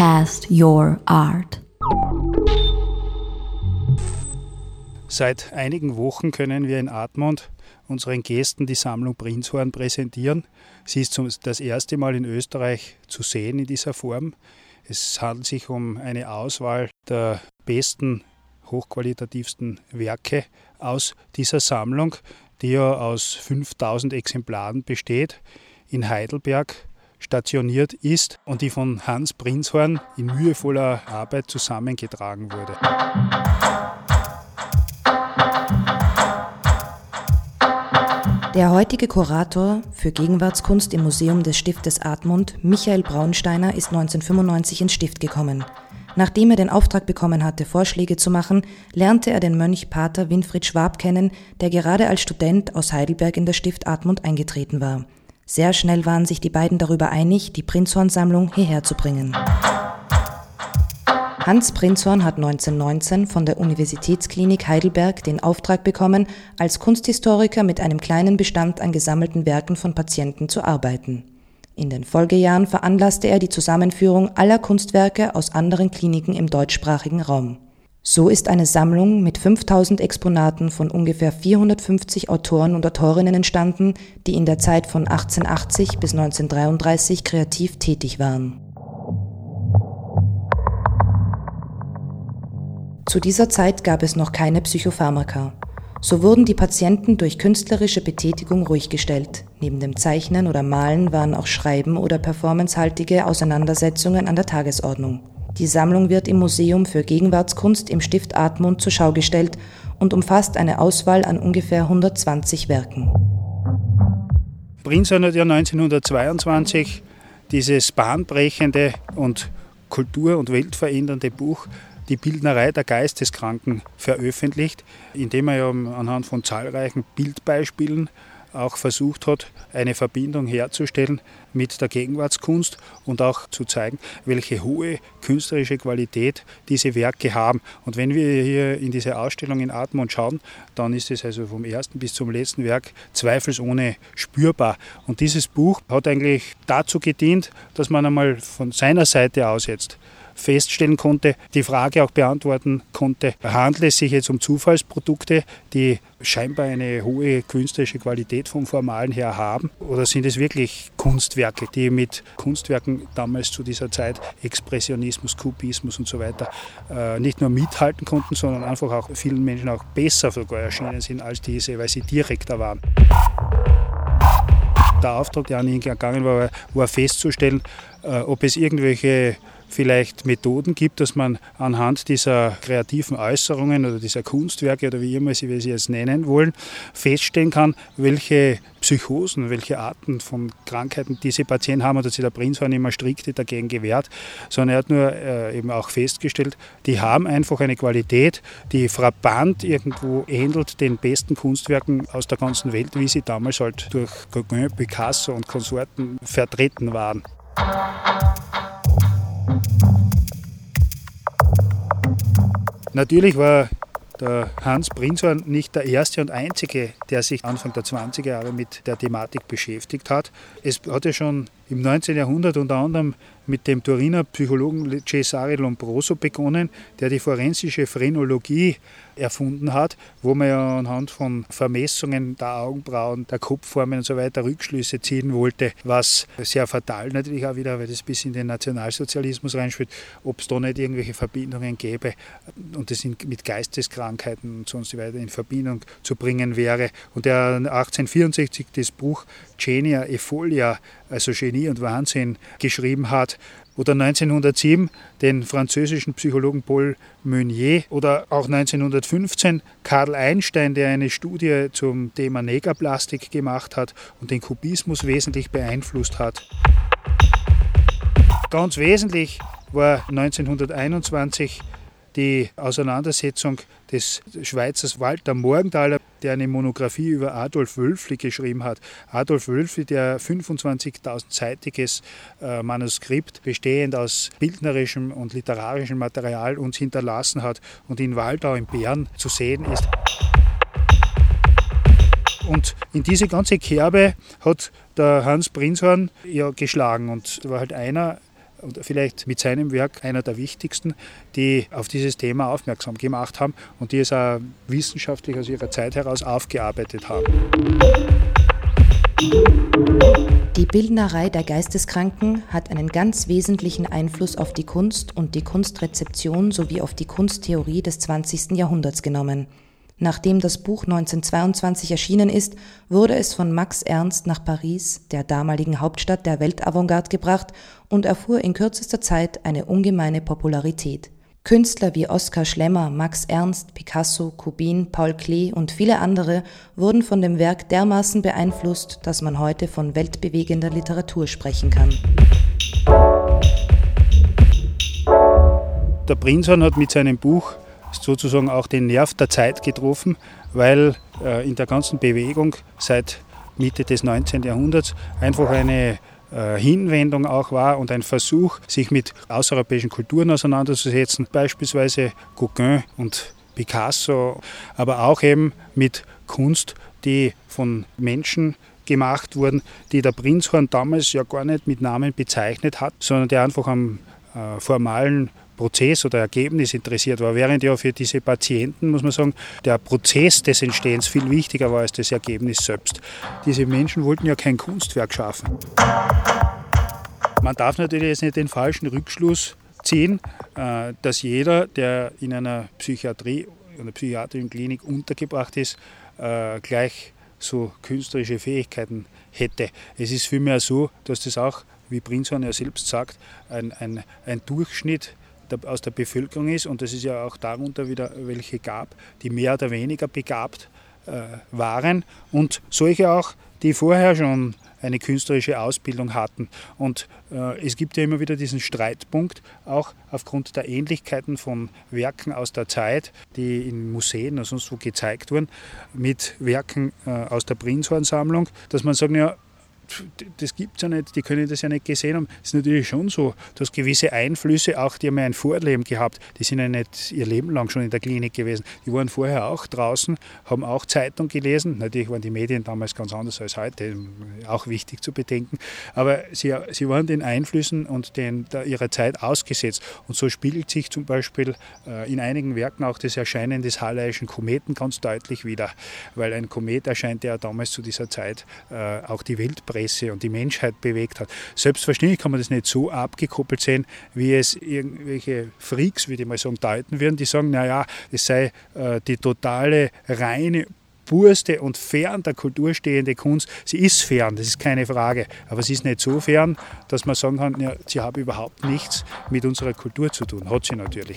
Cast Your Art. Seit einigen Wochen können wir in Admont unseren Gästen die Sammlung Prinzhorn präsentieren. Sie ist das erste Mal in Österreich zu sehen in dieser Form. Es handelt sich um eine Auswahl der besten, hochqualitativsten Werke aus dieser Sammlung, die ja aus 5000 Exemplaren besteht, in Heidelberg stationiert ist und die von Hans Prinzhorn in mühevoller Arbeit zusammengetragen wurde. Der heutige Kurator für Gegenwartskunst im Museum des Stiftes Admund, Michael Braunsteiner, ist 1995 ins Stift gekommen. Nachdem er den Auftrag bekommen hatte, Vorschläge zu machen, lernte er den Mönch Pater Winfried Schwab kennen, der gerade als Student aus Heidelberg in das Stift Admund eingetreten war. Sehr schnell waren sich die beiden darüber einig, die Prinzhorn-Sammlung hierher zu bringen. Hans Prinzhorn hat 1919 von der Universitätsklinik Heidelberg den Auftrag bekommen, als Kunsthistoriker mit einem kleinen Bestand an gesammelten Werken von Patienten zu arbeiten. In den Folgejahren veranlasste er die Zusammenführung aller Kunstwerke aus anderen Kliniken im deutschsprachigen Raum. So ist eine Sammlung mit 5000 Exponaten von ungefähr 450 Autoren und Autorinnen entstanden, die in der Zeit von 1880 bis 1933 kreativ tätig waren. Zu dieser Zeit gab es noch keine Psychopharmaka. So wurden die Patienten durch künstlerische Betätigung ruhig gestellt. Neben dem Zeichnen oder Malen waren auch Schreiben oder performancehaltige Auseinandersetzungen an der Tagesordnung. Die Sammlung wird im Museum für Gegenwartskunst im Stift Admund zur Schau gestellt und umfasst eine Auswahl an ungefähr 120 Werken. Prinzhorn hat ja 1922 dieses bahnbrechende und kultur- und weltverändernde Buch die Bildnerei der Geisteskranken veröffentlicht, indem er ja anhand von zahlreichen Bildbeispielen auch versucht hat, eine Verbindung herzustellen mit der Gegenwartskunst und auch zu zeigen, welche hohe künstlerische Qualität diese Werke haben. Und wenn wir hier in diese Ausstellung in Atmund schauen, dann ist es also vom ersten bis zum letzten Werk zweifelsohne spürbar. Und dieses Buch hat eigentlich dazu gedient, dass man einmal von seiner Seite aus jetzt feststellen konnte, die Frage auch beantworten konnte, handelt es sich jetzt um Zufallsprodukte, die scheinbar eine hohe künstlerische Qualität vom Formalen her haben? Oder sind es wirklich Kunstwerke, die mit Kunstwerken damals zu dieser Zeit, Expressionismus, Kubismus und so weiter, äh, nicht nur mithalten konnten, sondern einfach auch vielen Menschen auch besser sogar erschienen sind als diese, weil sie direkter waren? Der Auftrag, der an ihn gegangen war, war festzustellen, äh, ob es irgendwelche vielleicht Methoden gibt, dass man anhand dieser kreativen Äußerungen oder dieser Kunstwerke oder wie immer Sie sie jetzt nennen wollen, feststellen kann, welche Psychosen, welche Arten von Krankheiten diese Patienten haben. Und hat sich der Prinzhorn immer strikt dagegen gewehrt, sondern er hat nur äh, eben auch festgestellt, die haben einfach eine Qualität, die frappant irgendwo ähnelt den besten Kunstwerken aus der ganzen Welt, wie sie damals halt durch Gauguin, Picasso und Konsorten vertreten waren. Natürlich war der Hans Prinzhorn nicht der erste und einzige, der sich Anfang der 20er Jahre mit der Thematik beschäftigt hat. Es hat ja schon im 19. Jahrhundert unter anderem mit dem Turiner Psychologen Cesare Lombroso begonnen, der die forensische Phrenologie erfunden hat, wo man ja anhand von Vermessungen der Augenbrauen, der Kopfformen und so weiter Rückschlüsse ziehen wollte, was sehr fatal natürlich auch wieder, weil das bis in den Nationalsozialismus reinspielt, ob es da nicht irgendwelche Verbindungen gäbe und das mit Geisteskrankheiten und sonst weiter in Verbindung zu bringen wäre. Und der 1864 das Buch Genia Efolia, also Genie und Wahnsinn, geschrieben hat, oder 1907 den französischen Psychologen Paul Meunier oder auch 1915 Karl Einstein, der eine Studie zum Thema Negerplastik gemacht hat und den Kubismus wesentlich beeinflusst hat. Ganz wesentlich war 1921 die Auseinandersetzung des Schweizers Walter Morgenthaler, der eine Monographie über Adolf Wölfli geschrieben hat. Adolf Wölfli, der 25.000-seitiges äh, Manuskript bestehend aus bildnerischem und literarischem Material uns hinterlassen hat und in Waldau in Bern zu sehen ist. Und in diese ganze Kerbe hat der Hans Prinzhorn ja geschlagen und war halt einer und vielleicht mit seinem Werk einer der wichtigsten, die auf dieses Thema aufmerksam gemacht haben und die es auch wissenschaftlich aus ihrer Zeit heraus aufgearbeitet haben. Die Bildnerei der Geisteskranken hat einen ganz wesentlichen Einfluss auf die Kunst und die Kunstrezeption sowie auf die Kunsttheorie des 20. Jahrhunderts genommen. Nachdem das Buch 1922 erschienen ist, wurde es von Max Ernst nach Paris, der damaligen Hauptstadt der Weltavantgarde, gebracht und erfuhr in kürzester Zeit eine ungemeine Popularität. Künstler wie Oskar Schlemmer, Max Ernst, Picasso, Kubin, Paul Klee und viele andere wurden von dem Werk dermaßen beeinflusst, dass man heute von weltbewegender Literatur sprechen kann. Der Prinzhorn hat mit seinem Buch sozusagen auch den Nerv der Zeit getroffen, weil äh, in der ganzen Bewegung seit Mitte des 19. Jahrhunderts einfach eine äh, Hinwendung auch war und ein Versuch, sich mit außereuropäischen Kulturen auseinanderzusetzen, beispielsweise Gauguin und Picasso, aber auch eben mit Kunst, die von Menschen gemacht wurden, die der Prinzhorn damals ja gar nicht mit Namen bezeichnet hat, sondern der einfach am äh, formalen Prozess oder Ergebnis interessiert war, während ja für diese Patienten, muss man sagen, der Prozess des Entstehens viel wichtiger war als das Ergebnis selbst. Diese Menschen wollten ja kein Kunstwerk schaffen. Man darf natürlich jetzt nicht den falschen Rückschluss ziehen, äh, dass jeder, der in einer Psychiatrie, einer psychiatrischen Klinik untergebracht ist, äh, gleich so künstlerische Fähigkeiten hätte. Es ist vielmehr so, dass das auch, wie Prinzhorn ja selbst sagt, ein, ein, ein Durchschnitt aus der Bevölkerung ist und es ist ja auch darunter wieder welche gab, die mehr oder weniger begabt äh, waren und solche auch, die vorher schon eine künstlerische Ausbildung hatten. Und äh, es gibt ja immer wieder diesen Streitpunkt, auch aufgrund der Ähnlichkeiten von Werken aus der Zeit, die in Museen oder sonst wo gezeigt wurden, mit Werken äh, aus der Prinzhorn-Sammlung, dass man sagt, ja, das gibt es ja nicht, die können das ja nicht gesehen haben. Es ist natürlich schon so, dass gewisse Einflüsse, auch die haben ja ein Vorleben gehabt, die sind ja nicht ihr Leben lang schon in der Klinik gewesen. Die waren vorher auch draußen, haben auch Zeitung gelesen. Natürlich waren die Medien damals ganz anders als heute, auch wichtig zu bedenken. Aber sie, sie waren den Einflüssen und den, der, ihrer Zeit ausgesetzt. Und so spiegelt sich zum Beispiel äh, in einigen Werken auch das Erscheinen des Halleischen Kometen ganz deutlich wieder, weil ein Komet erscheint ja damals zu dieser Zeit äh, auch die Welt prägt Presse und die Menschheit bewegt hat. Selbstverständlich kann man das nicht so abgekoppelt sehen, wie es irgendwelche Freaks, wie die mal sagen, deuten würden, die sagen, naja, es sei äh, die totale reine purste und fern der Kultur stehende Kunst. Sie ist fern, das ist keine Frage, aber sie ist nicht so fern, dass man sagen kann, ja, sie habe überhaupt nichts mit unserer Kultur zu tun. Hat sie natürlich.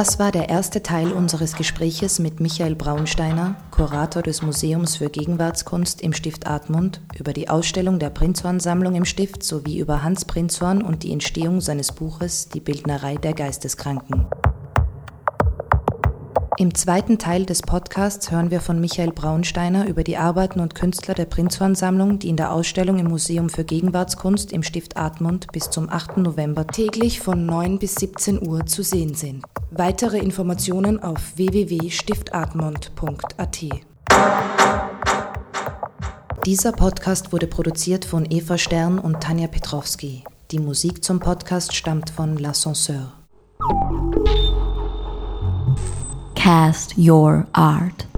Das war der erste Teil unseres Gespräches mit Michael Braunsteiner, Kurator des Museums für Gegenwartskunst im Stift Admund, über die Ausstellung der Prinzhorn-Sammlung im Stift sowie über Hans Prinzhorn und die Entstehung seines Buches Die Bildnerei der Geisteskranken. Im zweiten Teil des Podcasts hören wir von Michael Braunsteiner über die Arbeiten und Künstler der Prinzhorn-Sammlung, die in der Ausstellung im Museum für Gegenwartskunst im Stift Admund bis zum 8. November täglich von 9 bis 17 Uhr zu sehen sind. Weitere Informationen auf www.stiftatmund.at. Dieser Podcast wurde produziert von Eva Stern und Tanja Petrowski. Die Musik zum Podcast stammt von L'Ascenseur. Cast Your Art.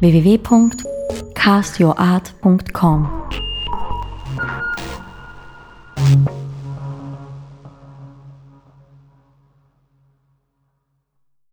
www.castyourart.com